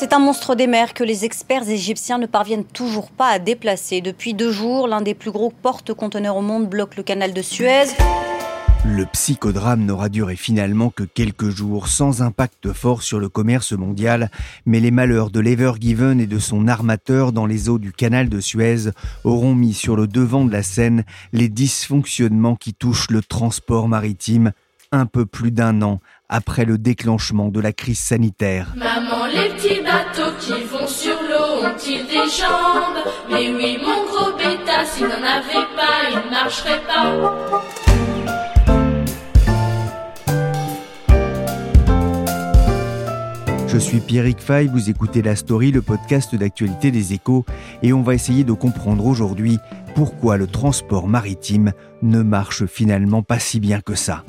C'est un monstre des mers que les experts égyptiens ne parviennent toujours pas à déplacer. Depuis deux jours, l'un des plus gros porte-conteneurs au monde bloque le canal de Suez. Le psychodrame n'aura duré finalement que quelques jours, sans impact fort sur le commerce mondial, mais les malheurs de l'Ever Given et de son armateur dans les eaux du canal de Suez auront mis sur le devant de la scène les dysfonctionnements qui touchent le transport maritime un peu plus d'un an après le déclenchement de la crise sanitaire. Maman, les petits bateaux qui vont sur l'eau ont-ils des jambes? Mais oui, mon gros bêta, s'il n'en avait pas, il ne marcherait pas. Je suis Pierrick Fay, vous écoutez La Story, le podcast d'actualité des échos, et on va essayer de comprendre aujourd'hui pourquoi le transport maritime ne marche finalement pas si bien que ça.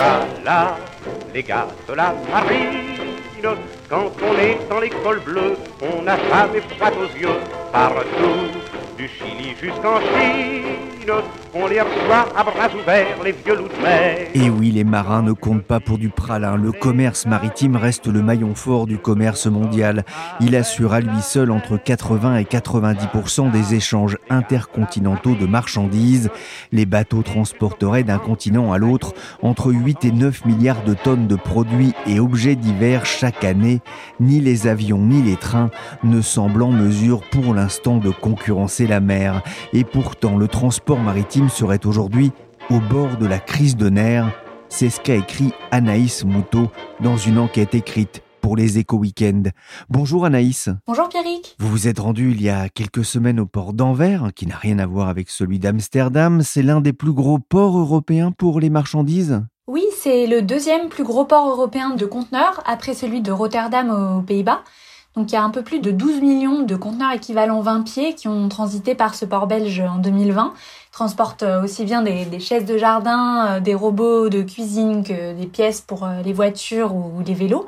Voilà les gars de la marine. Quand on est dans l'école bleue, on n'a jamais froid aux yeux. Partout, du Chili jusqu'en Chine, Et oui, les marins ne comptent pas pour du pralin. Le commerce maritime reste le maillon fort du commerce mondial. Il assure à lui seul entre 80 et 90% des échanges intercontinentaux de marchandises. Les bateaux transporteraient d'un continent à l'autre entre 8 et 9 milliards de tonnes de produits et objets divers chaque année. Ni les avions ni les trains ne semblent en mesure pour l'instant de concurrencer la mer. Et pourtant, le transport maritime serait aujourd'hui au bord de la crise de nerfs. C'est ce qu'a écrit Anaïs Moutot dans une enquête écrite pour les Éco Weekend. Bonjour Anaïs. Bonjour Pierrick. Vous vous êtes rendu il y a quelques semaines au port d'Anvers, qui n'a rien à voir avec celui d'Amsterdam. C'est l'un des plus gros ports européens pour les marchandises Oui, c'est le deuxième plus gros port européen de conteneurs, après celui de Rotterdam aux Pays-Bas. Donc il y a un peu plus de 12 millions de conteneurs équivalents 20 pieds qui ont transité par ce port belge en 2020. Ils transportent euh, aussi bien des, chaises de jardin, euh, des robots de cuisine que des pièces pour euh, les voitures ou les vélos.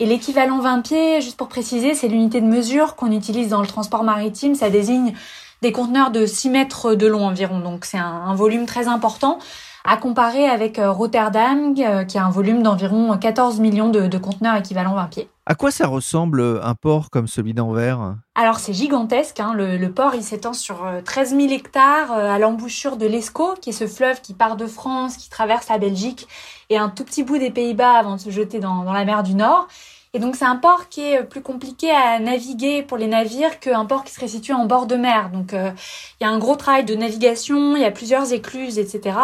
Et l'équivalent 20 pieds, juste pour préciser, c'est l'unité de mesure qu'on utilise dans le transport maritime. Ça désigne des conteneurs de 6 mètres de long environ. Donc c'est un volume très important à comparer avec Rotterdam, qui a un volume d'environ 14 millions de, conteneurs équivalents 20 pieds. À quoi ça ressemble euh, un port comme celui d'Anvers Alors c'est gigantesque, hein. le, port il s'étend sur 13 000 hectares à l'embouchure de l'Escaut, qui est ce fleuve qui part de France, qui traverse la Belgique et un tout petit bout des Pays-Bas avant de se jeter dans la mer du Nord. Et donc c'est un port qui est plus compliqué à naviguer pour les navires qu'un port qui serait situé en bord de mer. Donc il y a un gros travail de navigation, il y a plusieurs écluses, etc.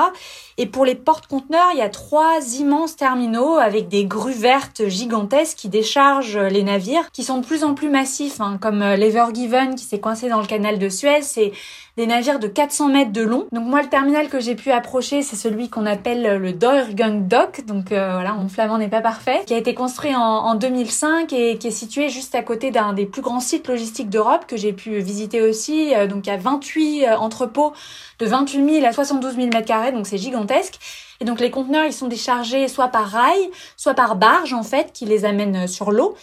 Et pour les porte-conteneurs, il y a trois immenses terminaux avec des grues vertes gigantesques qui déchargent les navires, qui sont de plus en plus massifs, hein, comme euh, l'Ever Given qui s'est coincé dans le canal de Suez. C'est des navires de 400 mètres de long. Donc moi, le terminal que j'ai pu approcher, c'est celui qu'on appelle le Deurgang Dock. Donc euh, voilà, mon flamand n'est pas parfait. Qui a été construit en, en 2005 et qui est situé juste à côté d'un des plus grands sites logistiques d'Europe que j'ai pu visiter aussi. Euh, donc il y a 28 entrepôts de 28 000 à 72 000 mètres carrés, donc c'est gigantesque. Et donc les conteneurs, ils sont déchargés soit par rail, soit par barge en fait, qui les amène sur l'eau.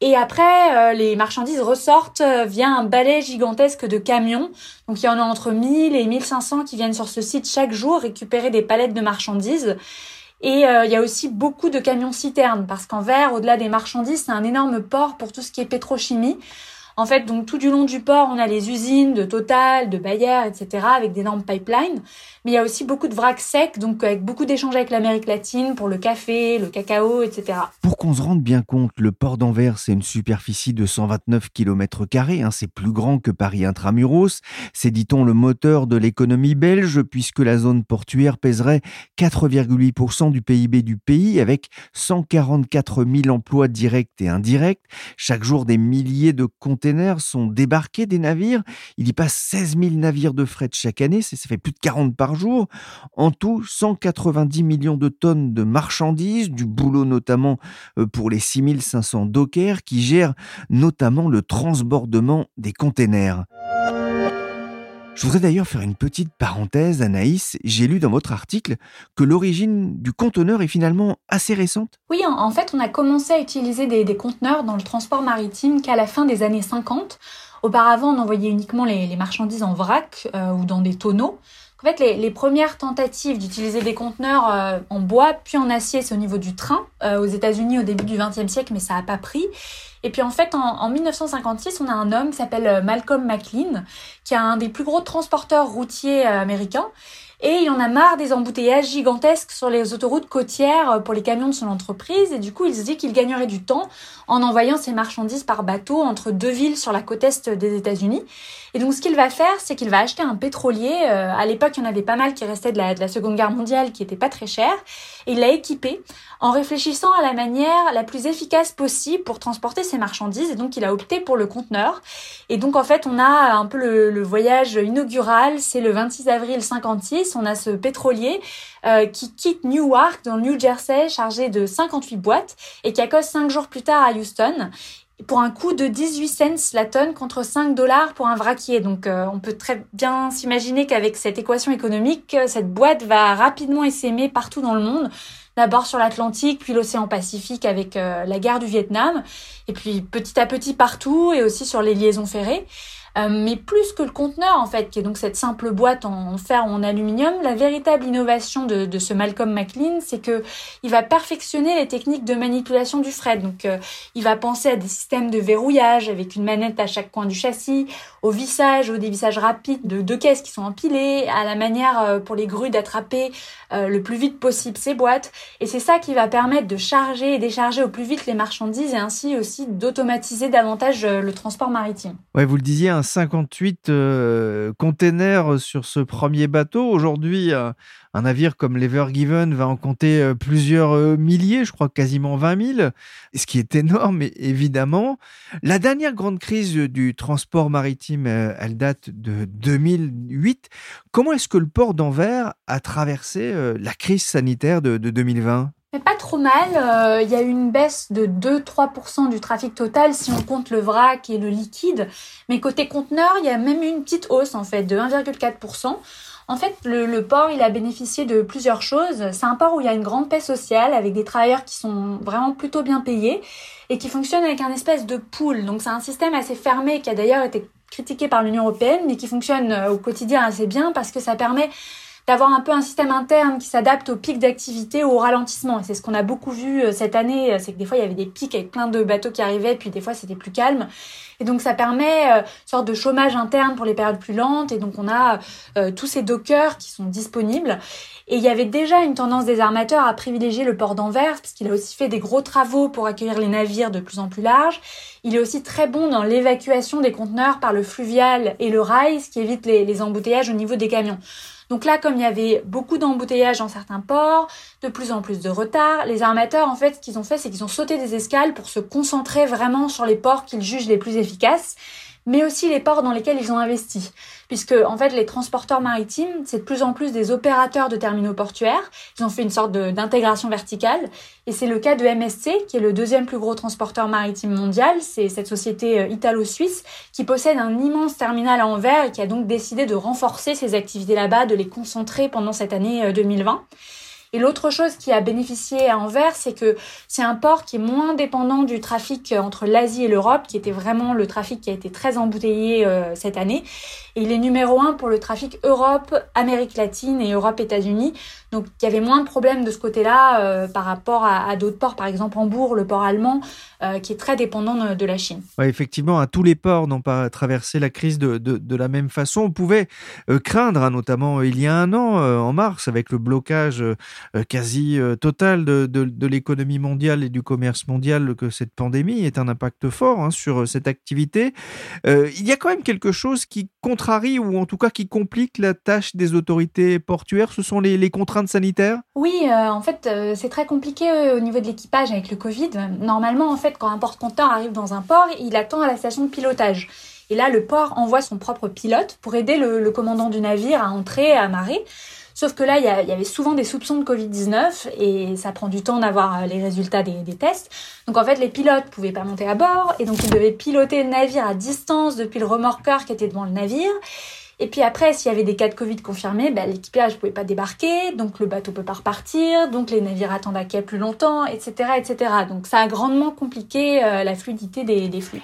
Et après, euh, les marchandises ressortent euh, via un balai gigantesque de camions. Donc il y en a entre 1000 et 1500 qui viennent sur ce site chaque jour récupérer des palettes de marchandises. Et euh, il y a aussi beaucoup de camions citernes parce qu'en vert, au-delà des marchandises, c'est un énorme port pour tout ce qui est pétrochimie. En fait, donc tout du long du port, on a les usines de Total, de Bayer, etc., avec d'énormes pipelines. Mais il y a aussi beaucoup de vracs secs, donc avec beaucoup d'échanges avec l'Amérique latine pour le café, le cacao, etc. Pour qu'on se rende bien compte, le port d'Anvers, c'est une superficie de 129 km, hein, c'est plus grand que Paris intramuros. C'est, dit-on, le moteur de l'économie belge, puisque la zone portuaire pèserait 4,8% du PIB du pays, avec 144 000 emplois directs et indirects. Chaque jour, des milliers de containers sont débarqués des navires. Il y passe 16 000 navires de fret chaque année, ça fait plus de 40 par En tout, 190 millions de tonnes de marchandises, du boulot notamment euh, pour les 6500 dockers qui gèrent notamment le transbordement des containers. Je voudrais d'ailleurs faire une petite parenthèse, Anaïs. J'ai lu dans votre article que l'origine du conteneur est finalement assez récente. Oui, en fait, on a commencé à utiliser des, conteneurs dans le transport maritime qu'à la fin des années 50. Auparavant, on envoyait uniquement les, marchandises en vrac euh, ou dans des tonneaux. En fait, les, les premières tentatives d'utiliser des conteneurs euh, en bois puis en acier, c'est au niveau du train euh, aux États-Unis au début du XXe siècle, mais ça n'a pas pris. Et puis en fait, en, en 1956, on a un homme qui s'appelle euh, Malcolm McLean, qui est un des plus gros transporteurs routiers américains et il en a marre des embouteillages gigantesques sur les autoroutes côtières pour les camions de son entreprise. Et du coup, il se dit qu'il gagnerait du temps en envoyant ses marchandises par bateau entre deux villes sur la côte est des États-Unis. Et donc, ce qu'il va faire, c'est qu'il va acheter un pétrolier. Euh, à l'époque, il y en avait pas mal qui restaient de la, de la Seconde Guerre mondiale, qui était pas très cher. Et il l'a équipé en réfléchissant à la manière la plus efficace possible pour transporter ses marchandises. Et donc, il a opté pour le conteneur. Et donc, en fait, on a un peu le, voyage inaugural. C'est le 26 avril 56. On a ce pétrolier euh, qui quitte Newark, dans le New Jersey, chargé de 58 boîtes et qui accoste 5 jours plus tard à Houston pour un coût de 18 cents la tonne contre 5 dollars pour un vraquier. Donc euh, on peut très bien s'imaginer qu'avec cette équation économique, cette boîte va rapidement essaimer partout dans le monde d'abord sur l'Atlantique, puis l'océan Pacifique avec euh, la guerre du Vietnam, et puis petit à petit partout, et aussi sur les liaisons ferrées. Euh, mais plus que le conteneur en fait, qui est donc cette simple boîte en, fer ou en aluminium, la véritable innovation de, de ce Malcolm McLean, c'est que il va perfectionner les techniques de manipulation du fret. Donc, euh, il va penser à des systèmes de verrouillage avec une manette à chaque coin du châssis, au vissage, au dévissage rapide de deux caisses qui sont empilées, à la manière euh, pour les grues d'attraper le plus vite possible ces boîtes. Et c'est ça qui va permettre de charger et décharger au plus vite les marchandises et ainsi aussi d'automatiser davantage le transport maritime. Ouais, vous le disiez, un 58 euh, containers sur ce premier bateau. Aujourd'hui, un, navire comme l'Ever Given va en compter euh, plusieurs euh, milliers, je crois quasiment 20 000, ce qui est énorme évidemment. La dernière grande crise du transport maritime, elle date de 2008. Comment est-ce que le port d'Anvers a traversé la crise sanitaire de 2020 mais pas trop mal. Euh, il y a eu une baisse de 2-3% du trafic total si on compte le vrac et le liquide. Mais côté conteneur, il y a même eu une petite hausse en fait de 1,4%. En fait, le, port, il a bénéficié de plusieurs choses. C'est un port où il y a une grande paix sociale avec des travailleurs qui sont vraiment plutôt bien payés et qui fonctionne avec un espèce de pool. Donc c'est un système assez fermé qui a d'ailleurs été critiqué par l'Union européenne mais qui fonctionne euh, au quotidien assez bien parce que ça permet d'avoir un peu un système interne qui s'adapte aux pics d'activité ou au ralentissement. C'est ce qu'on a beaucoup vu euh, cette année, euh, c'est que des fois il y avait des pics avec plein de bateaux qui arrivaient, puis des fois c'était plus calme. Et donc ça permet euh, une sorte de chômage interne pour les périodes plus lentes. Et donc on a tous ces dockers qui sont disponibles. Et il y avait déjà une tendance des armateurs à privilégier le port d'Anvers, parce qu'il a aussi fait des gros travaux pour accueillir les navires de plus en plus larges. Il est aussi très bon dans l'évacuation des conteneurs par le fluvial et le rail, ce qui évite les embouteillages au niveau des camions. Donc là, comme il y avait beaucoup d'embouteillages dans certains ports, de plus en plus de retard, les armateurs, en fait, ce qu'ils ont fait, c'est qu'ils ont sauté des escales pour se concentrer vraiment sur les ports qu'ils jugent les plus efficaces mais aussi les ports dans lesquels ils ont investi. Puisque, en fait, les transporteurs maritimes, c'est de plus en plus des opérateurs de terminaux portuaires. Ils ont fait une sorte d'intégration verticale. Et c'est le cas de MSC, qui est le deuxième plus gros transporteur maritime mondial. C'est cette société euh, italo-suisse qui possède un immense terminal à Anvers et qui a donc décidé de renforcer ses activités là-bas, de les concentrer pendant cette année 2020. Euh, et l'autre chose qui a bénéficié à Anvers, c'est que c'est un port qui est moins dépendant du trafic entre l'Asie et l'Europe, qui était vraiment le trafic qui a été très embouteillé euh, cette année. Et il est numéro un pour le trafic Europe, Amérique latine et Europe-États-Unis. Donc il y avait moins de problèmes de ce côté-là euh, par rapport à, d'autres ports, par exemple Hambourg, le port allemand, euh, qui est très dépendant de, la Chine. Effectivement, à tous les ports n'ont pas traversé la crise de, la même façon. On pouvait euh, craindre, hein, notamment il y a un an, en mars, avec le blocage quasi total de, l'économie mondiale et du commerce mondial, que cette pandémie ait un impact fort hein, sur cette activité. il y a quand même quelque chose qui contrarie ou en tout cas qui complique la tâche des autorités portuaires. Ce sont les, les Oui, euh, en fait, euh, c'est très compliqué euh, au niveau de l'équipage avec le Covid. Normalement, en fait, quand un porte-conteneur arrive dans un port, il attend à la station de pilotage. Et là, le port envoie son propre pilote pour aider le, commandant du navire à entrer, à amarrer. Sauf que là, il y, avait souvent des soupçons de Covid-19 et ça prend du temps d'avoir les résultats des, des, tests. Donc en fait, les pilotes pouvaient pas monter à bord et donc ils devaient piloter le navire à distance depuis le remorqueur qui était devant le navire. Et puis après, s'il y avait des cas de Covid confirmés, bah, l'équipage ne pouvait pas débarquer, donc le bateau peut pas repartir, donc les navires attendent à quai plus longtemps, etc., etc. Donc ça a grandement compliqué euh, la fluidité des, des flux.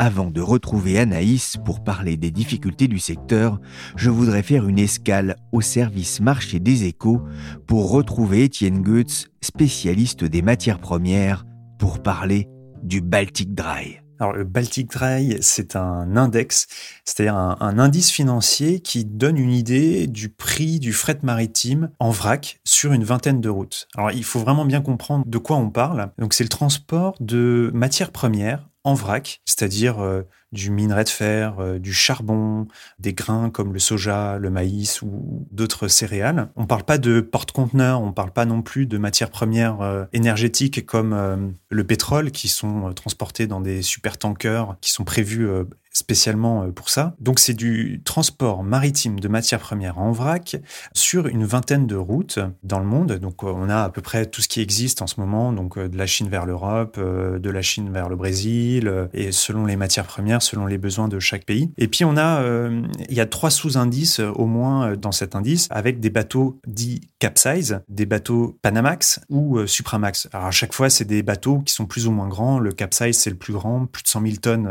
Avant de retrouver Anaïs pour parler des difficultés du secteur, je voudrais faire une escale au service marché des échos pour retrouver Étienne Goetz, spécialiste des matières premières, pour parler du Baltic Dry. Alors le Baltic Dry, c'est un index, c'est-à-dire un, indice financier qui donne une idée du prix du fret maritime en vrac sur une vingtaine de routes. Alors il faut vraiment bien comprendre de quoi on parle. Donc c'est le transport de matières premières en vrac, c'est-à-dire euh, du minerai de fer, euh, du charbon, des grains comme le soja, le maïs ou d'autres céréales. On ne parle pas de porte-conteneurs, on ne parle pas non plus de matières premières euh, énergétiques comme le pétrole qui sont transportés dans des super tankers qui sont prévus spécialement euh, pour ça. Donc c'est du transport maritime de matières premières en vrac sur une vingtaine de routes dans le monde. Donc euh, on a à peu près tout ce qui existe en ce moment, donc euh, de la Chine vers l'Europe, de la Chine vers le Brésil, et selon les matières premières, selon les besoins de chaque pays. Et puis on a, il y a trois sous-indices au moins dans cet indice, avec des bateaux dits capsize, des bateaux Panamax ou Supramax. Alors à chaque fois, c'est des bateaux qui sont plus ou moins grands. Le capsize, c'est le plus grand, plus de 100 000 tonnes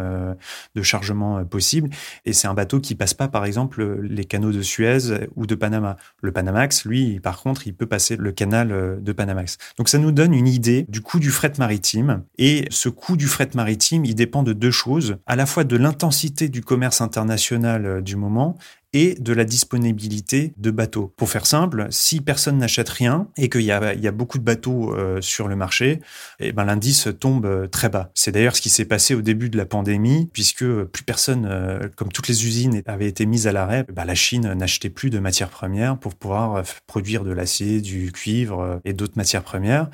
de chargement euh, possible. Et c'est un bateau qui passe pas, par exemple, les canaux de Suez ou de Panama. Le Panamax, lui, par contre, il peut passer le canal euh, de Panamax. Donc ça nous donne une idée du coût du fret maritime. Et ce coût du fret maritime, il dépend de deux choses, à la fois de l'intensité du commerce international euh, du moment et de la disponibilité de bateaux. Pour faire simple, si personne n'achète rien et qu'il y y a beaucoup de bateaux euh, sur le marché, eh ben l'indice tombe euh, très bas. C'est d'ailleurs ce qui s'est passé au début de la pandémie, puisque plus personne, comme toutes les usines avaient été mises à l'arrêt, ben la Chine n'achetait plus de matières premières pour pouvoir produire de l'acier, du cuivre et d'autres matières premières.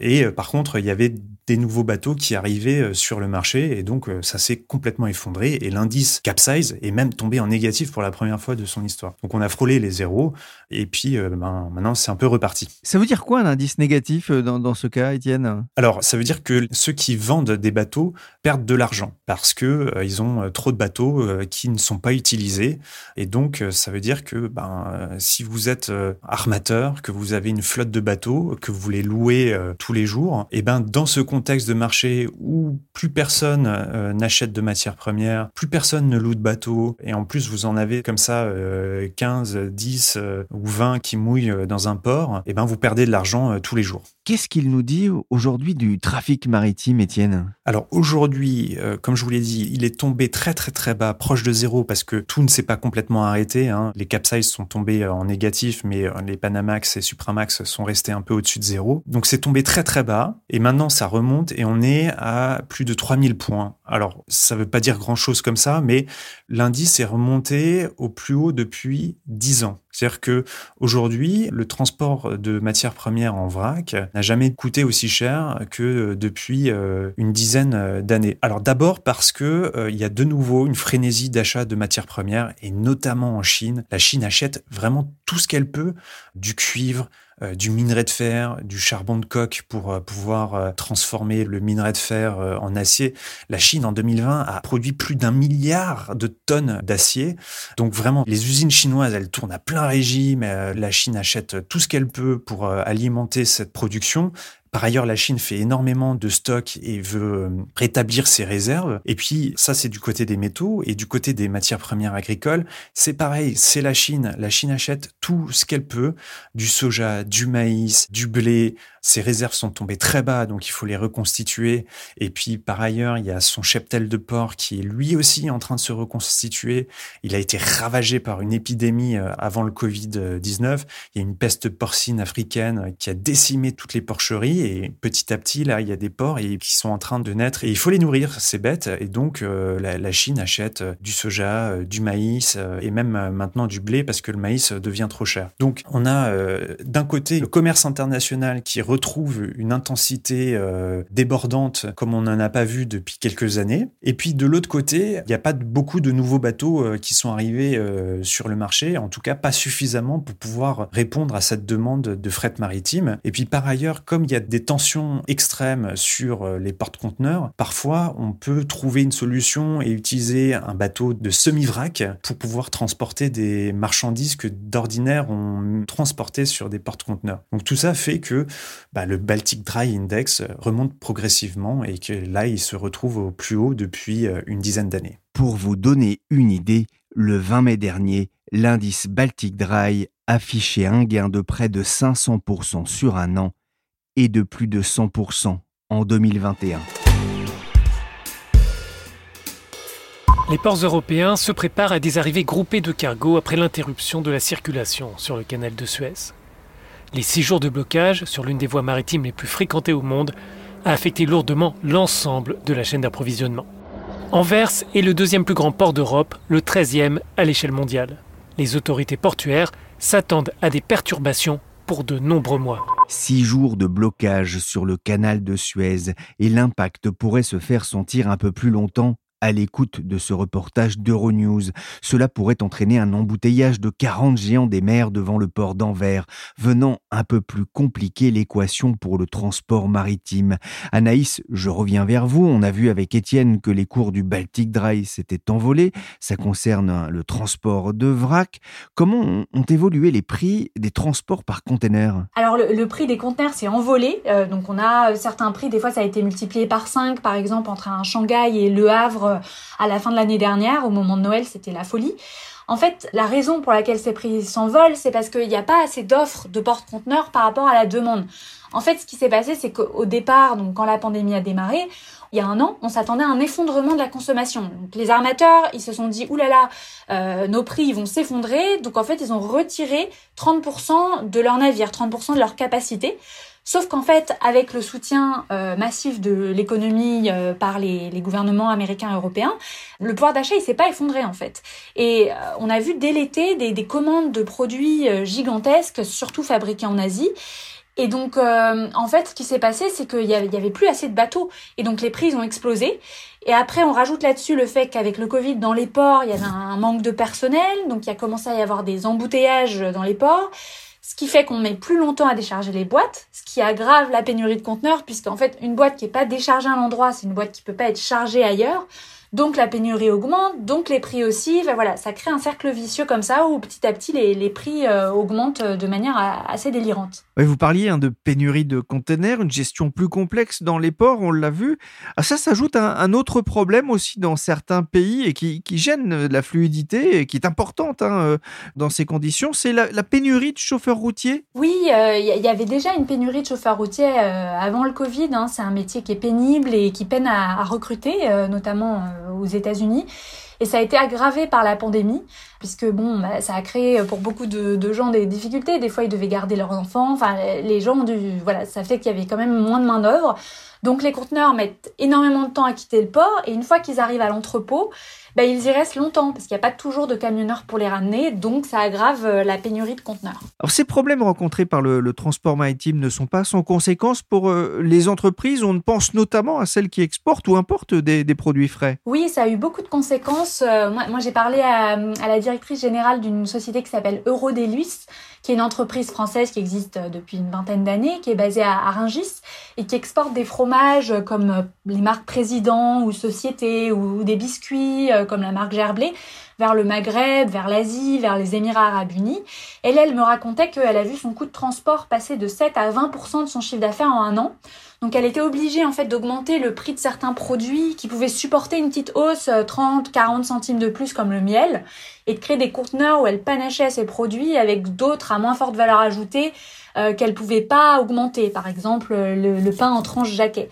Et par contre, il y avait des nouveaux bateaux qui arrivaient sur le marché. Et donc ça s'est complètement effondré. Et l'indice capsize est même tombé en négatif pour la première fois de son histoire. Donc on a frôlé les zéros. Et puis euh, ben, maintenant c'est un peu reparti. Ça veut dire quoi un indice négatif euh, dans, ce cas, Étienne? Alors ça veut dire que ceux qui vendent des bateaux perdent de l'argent parce que euh, ils ont trop de bateaux qui ne sont pas utilisés. Et donc ça veut dire que ben, si vous êtes armateur, que vous avez une flotte de bateaux, que vous les louez tous les jours, et ben dans ce contexte de marché où plus personne n'achète de matières premières, plus personne ne loue de bateaux et en plus vous en avez comme ça 15, 10 euh, euh, ou 20 qui mouillent euh, dans un port, et eh ben vous perdez de l'argent tous les jours. Qu'est-ce qu'il nous dit aujourd'hui du trafic maritime, Étienne? Alors aujourd'hui, comme je vous l'ai dit, il est tombé très très très bas, proche de zéro, parce que tout ne s'est pas complètement arrêté. Hein. Les capsizes sont tombés en négatif, mais les Panamax et Supramax sont restés un peu au-dessus de zéro. Donc c'est tombé très très bas, et maintenant ça remonte, et on est à plus de 3000 points. Alors ça veut pas dire grand-chose comme ça, mais l'indice est remonté au plus haut depuis 10 ans. C'est-à-dire que aujourd'hui, le transport de matières premières en vrac n'a jamais coûté aussi cher que depuis euh, une dizaine d'années. Alors d'abord parce que euh, il y a de nouveau une frénésie d'achat de matières premières et notamment en Chine. La Chine achète vraiment tout ce qu'elle peut, du cuivre, du minerai de fer, du charbon de coque pour euh, pouvoir euh, transformer le minerai de fer en acier. La Chine, en 2020, a produit plus d'un milliard de tonnes d'acier. Donc vraiment, les usines chinoises, elles tournent à plein régime. La Chine achète tout ce qu'elle peut pour alimenter cette production. Par ailleurs, la Chine fait énormément de stocks et veut euh, rétablir ses réserves. Et puis, ça, c'est du côté des métaux et du côté des matières premières agricoles. C'est pareil, c'est la Chine. La Chine achète tout ce qu'elle peut, du soja, du maïs, du blé, ses réserves sont tombées très bas, donc il faut les reconstituer. Et puis, par ailleurs, il y a son cheptel de porc qui est lui aussi en train de se reconstituer. Il a été ravagé par une épidémie euh, avant le Covid-19. Il y a une peste porcine africaine qui a décimé toutes les porcheries. Et petit à petit, là, il y a des porcs qui sont en train de naître. Et il faut les nourrir, ces bêtes. Et donc, euh, la, Chine achète euh, du soja, du maïs et même maintenant du blé parce que le maïs devient trop cher. Donc, on a d'un côté le commerce international qui retrouve une intensité euh, débordante comme on n'en a pas vu depuis quelques années. Et puis de l'autre côté, il n'y a pas beaucoup de nouveaux bateaux euh, qui sont arrivés euh, sur le marché, en tout cas pas suffisamment pour pouvoir répondre à cette demande de fret maritime. Et puis par ailleurs, comme il y a des tensions extrêmes sur euh, les porte-conteneurs, parfois on peut trouver une solution et utiliser un bateau de semi-vrac pour pouvoir transporter des marchandises que d'ordinaire on transportait sur des porte-conteneurs. Donc tout ça fait que bah, le Baltic Dry Index remonte progressivement et que là il se retrouve au plus haut depuis euh, une dizaine d'années. Pour vous donner une idée, le 20 mai dernier, l'indice Baltic Dry affichait un gain de près de 500% sur un an et de plus de 100% en 2021. Les ports européens se préparent à des arrivées groupées de cargos après l'interruption de la circulation sur le canal de Suez. Les six jours de blocage sur l'une des voies maritimes les plus fréquentées au monde a affecté lourdement l'ensemble de la chaîne d'approvisionnement. Anvers est le deuxième plus grand port d'Europe, le 13e à l'échelle mondiale. Les autorités portuaires s'attendent à des perturbations pour de nombreux mois. Six jours de blocage sur le canal de Suez et l'impact pourrait se faire sentir un peu plus longtemps à l'écoute de ce reportage d'Euronews. Cela pourrait entraîner un embouteillage de 40 géants des mers devant le port d'Anvers, venant un peu plus compliquer l'équation pour le transport maritime. Anaïs, je reviens vers vous. On a vu avec Étienne que les cours du Baltic Dry s'étaient envolés. Ça concerne le transport de vrac. Comment ont évolué les prix des transports par conteneur Alors le, prix des conteneurs s'est envolé. Euh, donc on a certains prix, des fois ça a été multiplié par 5, par exemple entre un Shanghai et Le Havre euh, à la fin de l'année dernière, au moment de Noël, c'était la folie. En fait, la raison pour laquelle ces prix s'envolent, c'est parce qu'il n'y a pas assez d'offres de porte-conteneurs par rapport à la demande. En fait, ce qui s'est passé, c'est qu'au départ, donc quand la pandémie a démarré, il y a un an, on s'attendait à un effondrement de la consommation. Les armateurs, ils se sont dit, oulala, euh, nos prix vont s'effondrer. Donc en fait, ils ont retiré 30% de leurs navires, 30% de leur capacité. Sauf qu'en fait, avec le soutien euh, massif de l'économie euh, par les, gouvernements américains et européens, le pouvoir d'achat il s'est pas effondré en fait. Et euh, on a vu dès l'été des, des, commandes de produits gigantesques, surtout fabriqués en Asie. Et donc, en fait, ce qui s'est passé, c'est qu'il y avait, y avait plus assez de bateaux. Et donc, les prix ont explosé. Et après, on rajoute là-dessus le fait qu'avec le Covid, dans les ports, il y avait un manque de personnel. Donc, il y a commencé à y avoir des embouteillages dans les ports ce qui fait qu'on met plus longtemps à décharger les boîtes, ce qui aggrave la pénurie de conteneurs, puisqu'en fait, une boîte qui n'est pas déchargée à l'endroit, c'est une boîte qui peut pas être chargée ailleurs donc la pénurie augmente, donc les prix aussi. voilà, ça crée un cercle vicieux comme ça où petit à petit les, prix euh, augmentent de manière assez délirante. Vous parliez hein, de pénurie de containers, une gestion plus complexe dans les ports, on l'a vu. À ça s'ajoute un, autre problème aussi dans certains pays et qui, gêne la fluidité et qui est importante hein, euh, dans ces conditions, c'est la, pénurie de chauffeurs routiers. Oui, il euh, y, avait déjà une pénurie de chauffeurs routiers avant le Covid. Hein. c'est un métier qui est pénible et qui peine à recruter, notamment aux États-Unis. Et ça a été aggravé par la pandémie, puisque bon, bah, ça a créé pour beaucoup de, gens des difficultés. Des fois, ils devaient garder leurs enfants. Enfin, les gens dû, voilà, ça fait qu'il y avait quand même moins de main d'œuvre. Donc, les conteneurs mettent énormément de temps à quitter le port, et une fois qu'ils arrivent à l'entrepôt, bah, ils y restent longtemps parce qu'il n'y a pas toujours de camionneurs pour les ramener, donc ça aggrave euh, la pénurie de conteneurs. Alors ces problèmes rencontrés par le, transport maritime ne sont pas sans conséquences pour euh, les entreprises. On pense notamment à celles qui exportent ou importent des, produits frais. Oui, ça a eu beaucoup de conséquences. Euh, moi, j'ai parlé à, la directrice générale d'une société qui s'appelle Eurodeluis, qui est une entreprise française qui existe depuis une vingtaine d'années, qui est basée à, à et qui exporte des fromages comme les marques Président ou Société ou des biscuits comme la marque Gerblé, vers le Maghreb, vers l'Asie, vers les Émirats arabes unis. Et là, elle me racontait qu'elle a vu son coût de transport passer de 7 à 20% de son chiffre d'affaires en un an. Donc elle était obligée en fait d'augmenter le prix de certains produits qui pouvaient supporter une petite hausse 30, euh, 40 centimes de plus comme le miel et de créer des conteneurs où elle panachait ses produits avec d'autres à moins forte valeur ajoutée euh, qu'elle pouvait pas augmenter. Par exemple, le, le pain en tranche jaquet.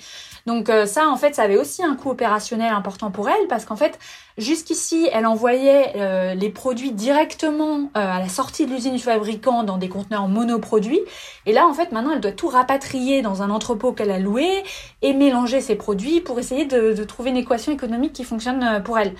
Donc euh, ça, en fait, ça avait aussi un coût opérationnel important pour elle parce qu'en fait, jusqu'ici, elle envoyait euh, les produits directement euh, à la sortie de l'usine du fabricant dans des conteneurs monoproduits. Et là, en fait, maintenant, elle doit tout rapatrier dans un entrepôt qu'elle a loué et mélanger ses produits pour essayer de, de trouver une équation économique qui fonctionne pour elle.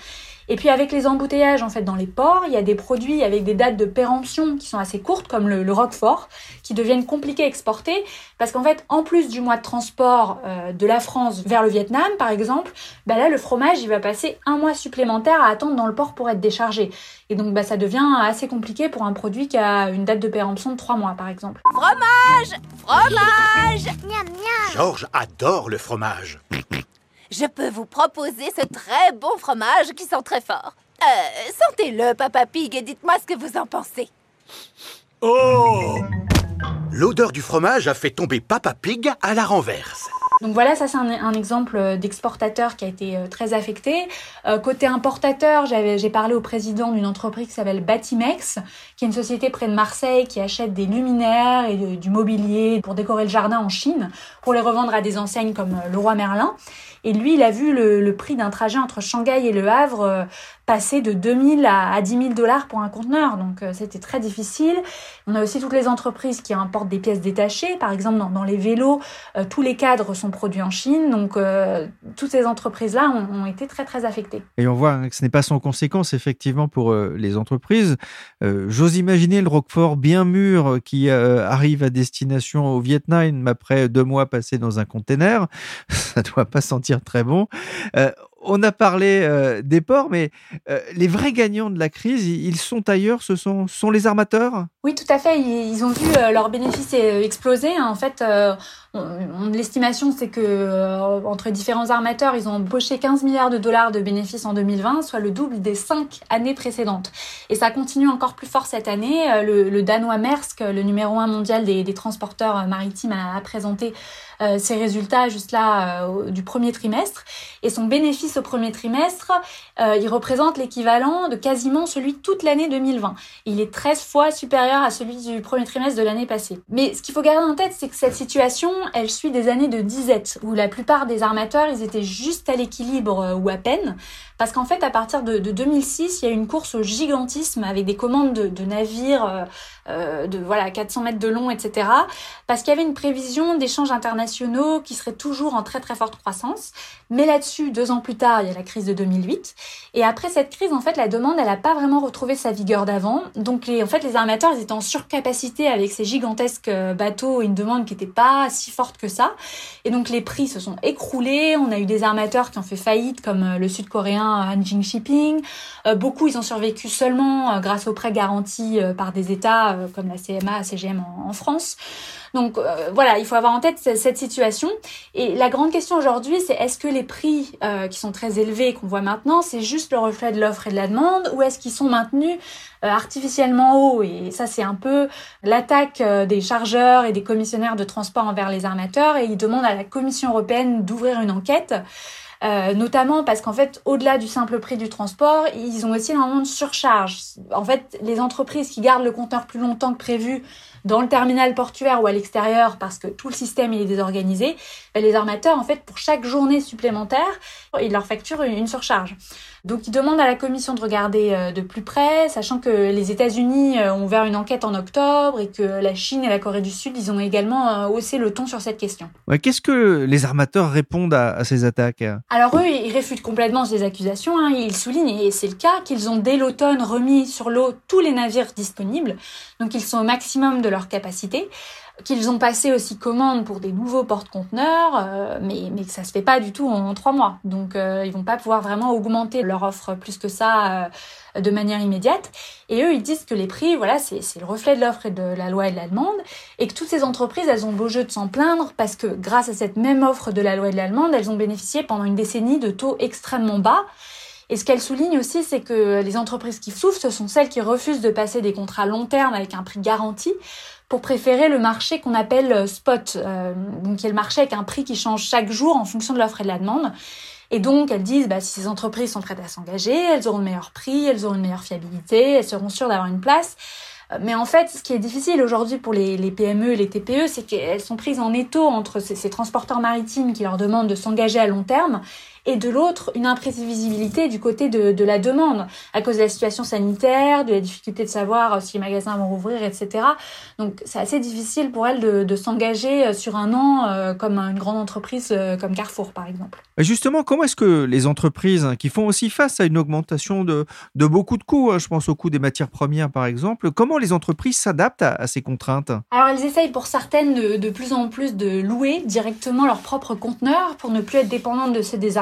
Et puis avec les embouteillages en fait dans les ports, il y a des produits avec des dates de péremption qui sont assez courtes, comme le, roquefort, qui deviennent compliqués à exporter, parce qu'en fait, en plus du mois de transport euh, de la France vers le Vietnam, par exemple, bah là le fromage il va passer un mois supplémentaire à attendre dans le port pour être déchargé. Et donc bah ça devient assez compliqué pour un produit qui a une date de péremption de trois mois, par exemple. Fromage, fromage. Georges adore le fromage. Je peux vous proposer ce très bon fromage qui sent très fort. Euh, sentez-le, Papa Pig, et dites-moi ce que vous en pensez. Oh L'odeur du fromage a fait tomber Papa Pig à la renverse. Donc voilà, ça c'est un, exemple d'exportateur qui a été euh, très affecté. Euh, côté importateur, j'ai parlé au président d'une entreprise qui s'appelle Batimex, qui est une société près de Marseille qui achète des luminaires et du mobilier pour décorer le jardin en Chine, pour les revendre à des enseignes comme euh, Leroy Merlin. Et lui, il a vu le, prix d'un trajet entre Shanghai et Le Havre euh, passer de 2000 à, à 10 000 dollars pour un conteneur. Donc euh, c'était très difficile. On a aussi toutes les entreprises qui importent des pièces détachées. Par exemple, dans, les vélos, euh, tous les cadres sont produits en Chine. Donc toutes ces entreprises-là ont, été très très affectées. Et on voit hein, que ce n'est pas sans conséquence effectivement pour les entreprises. J'ose imaginer le Roquefort bien mûr qui arrive à destination au Vietnam après deux mois passés dans un container. Ça doit pas sentir très bon. Euh, on a parlé euh, des ports, mais euh, les vrais gagnants de la crise, ils sont ailleurs, ce sont, les armateurs? Oui, tout à fait. Ils, ont vu leurs bénéfices exploser. En fait, l'estimation, c'est que entre différents armateurs, ils ont embauché 15 milliards de dollars de bénéfices en 2020, soit le double des cinq années précédentes. Et ça continue encore plus fort cette année. Le, danois Maersk, le numéro un mondial des, transporteurs maritimes, a, présenté ses résultats juste là du premier trimestre. Et son bénéfice au premier trimestre, euh, il représente l'équivalent de quasiment celui de toute l'année 2020. Il est 13 fois supérieur à celui du premier trimestre de l'année passée. Mais ce qu'il faut garder en tête, c'est que cette situation, elle suit des années de disette, où la plupart des armateurs, ils étaient juste à l'équilibre euh, ou à peine, parce qu'en fait, à partir de, 2006, il y a une course au gigantisme avec des commandes de, navires euh, de voilà 400 mètres de long, etc. Parce qu'il y avait une prévision d'échanges internationaux qui serait toujours en très très forte croissance. Mais là-dessus, deux ans plus tard, il y a la crise de 2008. Et après cette crise, en fait, la demande, elle n'a pas vraiment retrouvé sa vigueur d'avant. Donc, en fait, les armateurs, ils étaient en surcapacité avec ces gigantesques euh, bateaux, une demande qui n'était pas si forte que ça. Et donc, les prix se sont écroulés. On a eu des armateurs qui ont fait faillite, comme euh, le sud-coréen Hanjin Shipping. Euh, beaucoup, ils ont survécu seulement grâce aux prêts garantis par des États comme la CMA, CGM en France. Donc euh, voilà, il faut avoir en tête cette Et la grande question aujourd'hui, c'est est-ce que les prix euh, qui sont très élevés qu'on voit maintenant, c'est juste le reflet de l'offre et de la demande, ou est-ce qu'ils sont maintenus euh, artificiellement hauts Et ça, c'est un peu l'attaque des chargeurs et des commissionnaires de transport envers les armateurs. Et ils demandent à la Commission européenne d'ouvrir une enquête. notamment parce qu'en fait, au-delà du simple prix du transport, ils ont aussi énormément de surcharge. En fait, les entreprises qui gardent le compteur plus longtemps que prévu dans le terminal portuaire ou à l'extérieur parce que tout le système est désorganisé, ben, les armateurs, en fait, pour chaque journée supplémentaire, ils leur facturent une surcharge. Donc ils demandent à la commission de regarder euh, de plus près, sachant que les États-Unis euh, ont ouvert une enquête en octobre et que la Chine et la Corée du Sud, ils ont également euh, haussé le ton sur cette question. Qu'est-ce que les armateurs répondent à, ces attaques Alors eux, ils réfutent complètement ces accusations. Hein. Ils soulignent, et c'est le cas, qu'ils ont dès l'automne remis sur l'eau tous les navires disponibles. Donc ils sont au maximum de leur capacité qu'ils ont passé aussi commande pour des nouveaux porte-conteneurs, euh, mais, mais que ça se fait pas du tout en, trois mois. Donc euh, ils vont pas pouvoir vraiment augmenter leur offre plus que ça euh, de manière immédiate. Et eux, ils disent que les prix, voilà, c'est le reflet de l'offre et de la loi et de la demande, et que toutes ces entreprises, elles ont beau jeu de s'en plaindre parce que grâce à cette même offre de la loi et de la demande, elles ont bénéficié pendant une décennie de taux extrêmement bas. Et ce qu'elle souligne aussi, c'est que les entreprises qui souffrent, ce sont celles qui refusent de passer des contrats long terme avec un prix garanti pour préférer le marché qu'on appelle euh, spot, euh, donc qui est le marché avec un prix qui change chaque jour en fonction de l'offre et de la demande. Et donc, elles disent, bah, si ces entreprises sont prêtes à s'engager, elles auront le meilleur prix, elles auront une meilleure fiabilité, elles seront sûres d'avoir une place. Euh, mais en fait, ce qui est difficile aujourd'hui pour les, PME et les TPE, c'est qu'elles sont prises en étau entre ces transporteurs maritimes qui leur demandent de s'engager à long terme et de l'autre, une imprévisibilité du côté de, de, la demande, à cause de la situation sanitaire, de la difficulté de savoir si les magasins vont rouvrir, etc. Donc c'est assez difficile pour elles de, de s'engager sur un an euh, comme une grande entreprise euh, comme Carrefour, par exemple. Justement, comment est-ce que les entreprises hein, qui font aussi face à une augmentation de, de beaucoup de coûts, hein, je pense au coût des matières premières par exemple, comment les entreprises s'adaptent à, ces contraintes? Alors elles essayent pour certaines de, de, plus en plus de louer directement leurs propres conteneurs pour ne plus être dépendantes de ceux des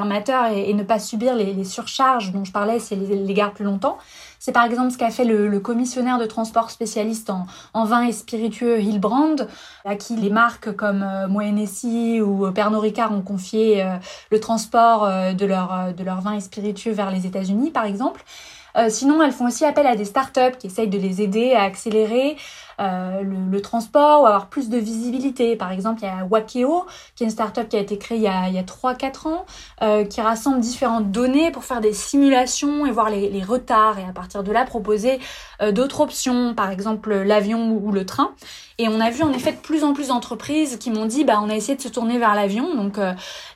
et, ne pas subir les, surcharges dont je parlais si elles les, gardent plus longtemps. C'est par exemple ce qu'a fait le, commissionnaire de transport spécialiste en, en vin et spiritueux Hilbrand, à qui les marques comme euh, ou Pernod Ricard ont confié euh, le transport euh, de leur, de leur vin et spiritueux vers les États-Unis, par exemple. Euh, sinon, elles font aussi appel à des startups qui essayent de les aider à accélérer euh, le, transport ou avoir plus de visibilité. Par exemple, il y a Wakeo, qui est une startup qui a été créée il y a, a 3-4 ans, euh, qui rassemble différentes données pour faire des simulations et voir les, retards et à partir de là proposer euh, d'autres options, par exemple l'avion ou, le train. Et on a vu en effet de plus en plus d'entreprises qui m'ont dit bah on a essayé de se tourner vers l'avion. Donc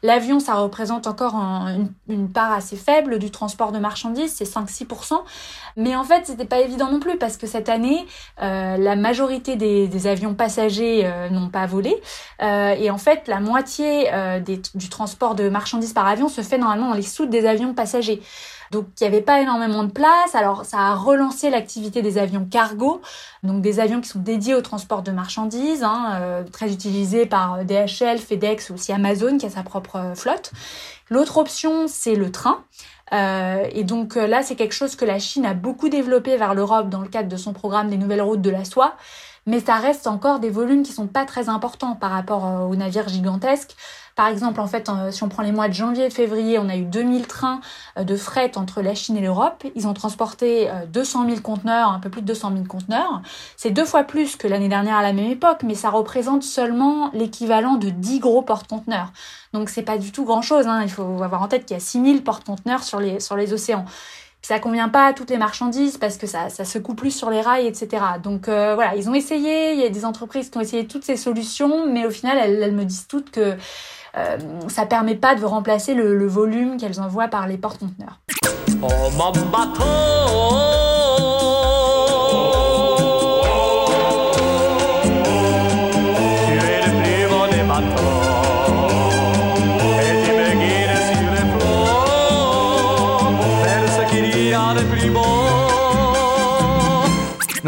l'avion ça représente encore une, une, part assez faible du transport de marchandises, c'est 5-6%. Mais en fait c'était pas évident non plus parce que cette année la majorité des, avions passagers euh, n'ont pas volé. Euh, et en fait, la moitié euh, du transport de marchandises par avion se fait normalement dans les soutes des avions passagers. Donc il n'y avait pas énormément de place. Alors ça a relancé l'activité des avions cargo, donc des avions qui sont dédiés au transport de marchandises, hein, très utilisés par DHL, FedEx ou aussi Amazon qui a sa propre flotte. L'autre option, c'est le train. Euh, et donc euh, là, c'est quelque chose que la Chine a beaucoup développé vers l'Europe dans le cadre de son programme des nouvelles routes de la soie mais ça reste encore des volumes qui sont pas très importants par rapport euh, aux navires gigantesques. Par exemple, en fait, euh, si on prend les mois de janvier et février, on a eu 2000 trains euh, de fret entre la Chine et l'Europe. Ils ont transporté 200 000 conteneurs, un peu plus de 200 000 conteneurs. C'est deux fois plus que l'année dernière à la même époque, mais ça représente seulement l'équivalent de 10 gros porte-conteneurs. Donc c'est pas du tout grand chose. Hein. Il faut avoir en tête qu'il y a 6000 porte-conteneurs sur les, sur les océans ça convient pas à toutes les marchandises parce que ça, ça se coupe plus sur les rails, etc. Donc euh, voilà, ils ont essayé, il y a des entreprises qui ont essayé toutes ces solutions, mais au final, elles, me disent toutes que euh, ça permet pas de remplacer le, le volume qu'elles envoient par les porte-conteneurs.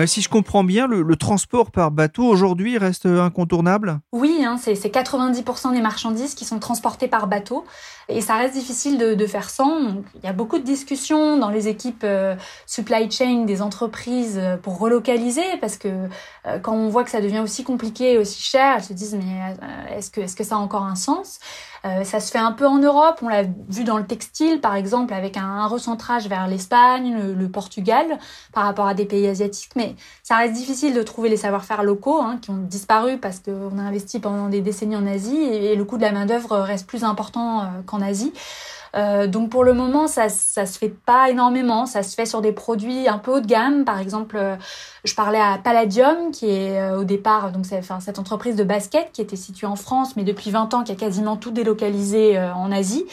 Si je comprends bien, le, transport par bateau aujourd'hui reste incontournable? Oui, hein, c'est 90% des marchandises qui sont transportées par bateau. Et ça reste difficile de, faire sans. il y a beaucoup de discussions dans les équipes euh, supply chain des entreprises euh, pour relocaliser parce que euh, quand on voit que ça devient aussi compliqué et aussi cher, elles se disent mais est-ce que, ça a encore un sens? Ça se fait un peu en Europe, on l'a vu dans le textile par exemple avec un, recentrage vers l'Espagne, le, Portugal par rapport à des pays asiatiques, ça reste difficile de trouver les savoir-faire locaux hein, qui ont disparu parce qu'on a investi pendant des décennies en Asie et, le coût de la main-d'œuvre reste plus important euh, qu'en Asie. Euh, donc pour le moment, ça ça se fait pas énormément. Ça se fait sur des produits un peu haut de gamme. Par exemple, euh, je parlais à Palladium, qui est au départ donc cette entreprise de basket qui était située en France, mais depuis 20 ans qui a quasiment tout délocalisé en Asie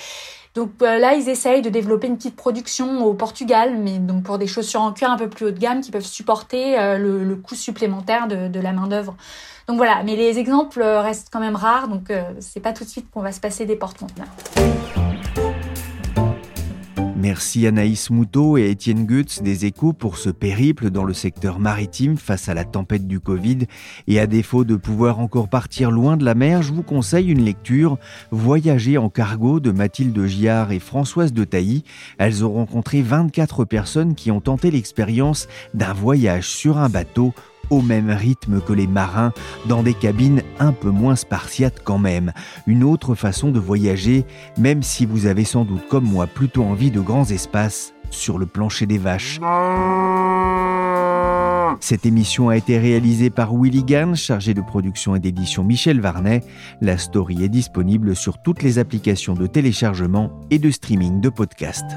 donc euh, là, ils essayent de développer une petite production au Portugal, mais donc pour des chaussures en cuir un peu plus haut de gamme qui peuvent supporter euh, le, coût supplémentaire de, la main d'œuvre. Donc voilà, mais les exemples restent quand même rares, donc euh, c'est pas tout de suite qu'on va se passer des porte-conteneurs. Merci Anaïs Moutot et Étienne Goetz des Échos pour ce périple dans le secteur maritime face à la tempête du Covid. Et à défaut de pouvoir encore partir loin de la mer, je vous conseille une lecture Voyager en cargo de Mathilde Giard et Françoise de Tailly. Elles ont rencontré 24 personnes qui ont tenté l'expérience d'un voyage sur un bateau au même rythme que les marins, dans des cabines un peu moins spartiates quand même. Une autre façon de voyager, même si vous avez sans doute comme moi plutôt envie de grands espaces sur le plancher des vaches. Cette émission a été réalisée par Willy Gann, chargé de production et d'édition Michel Varnet. La story est disponible sur toutes les applications de téléchargement et de streaming de podcasts.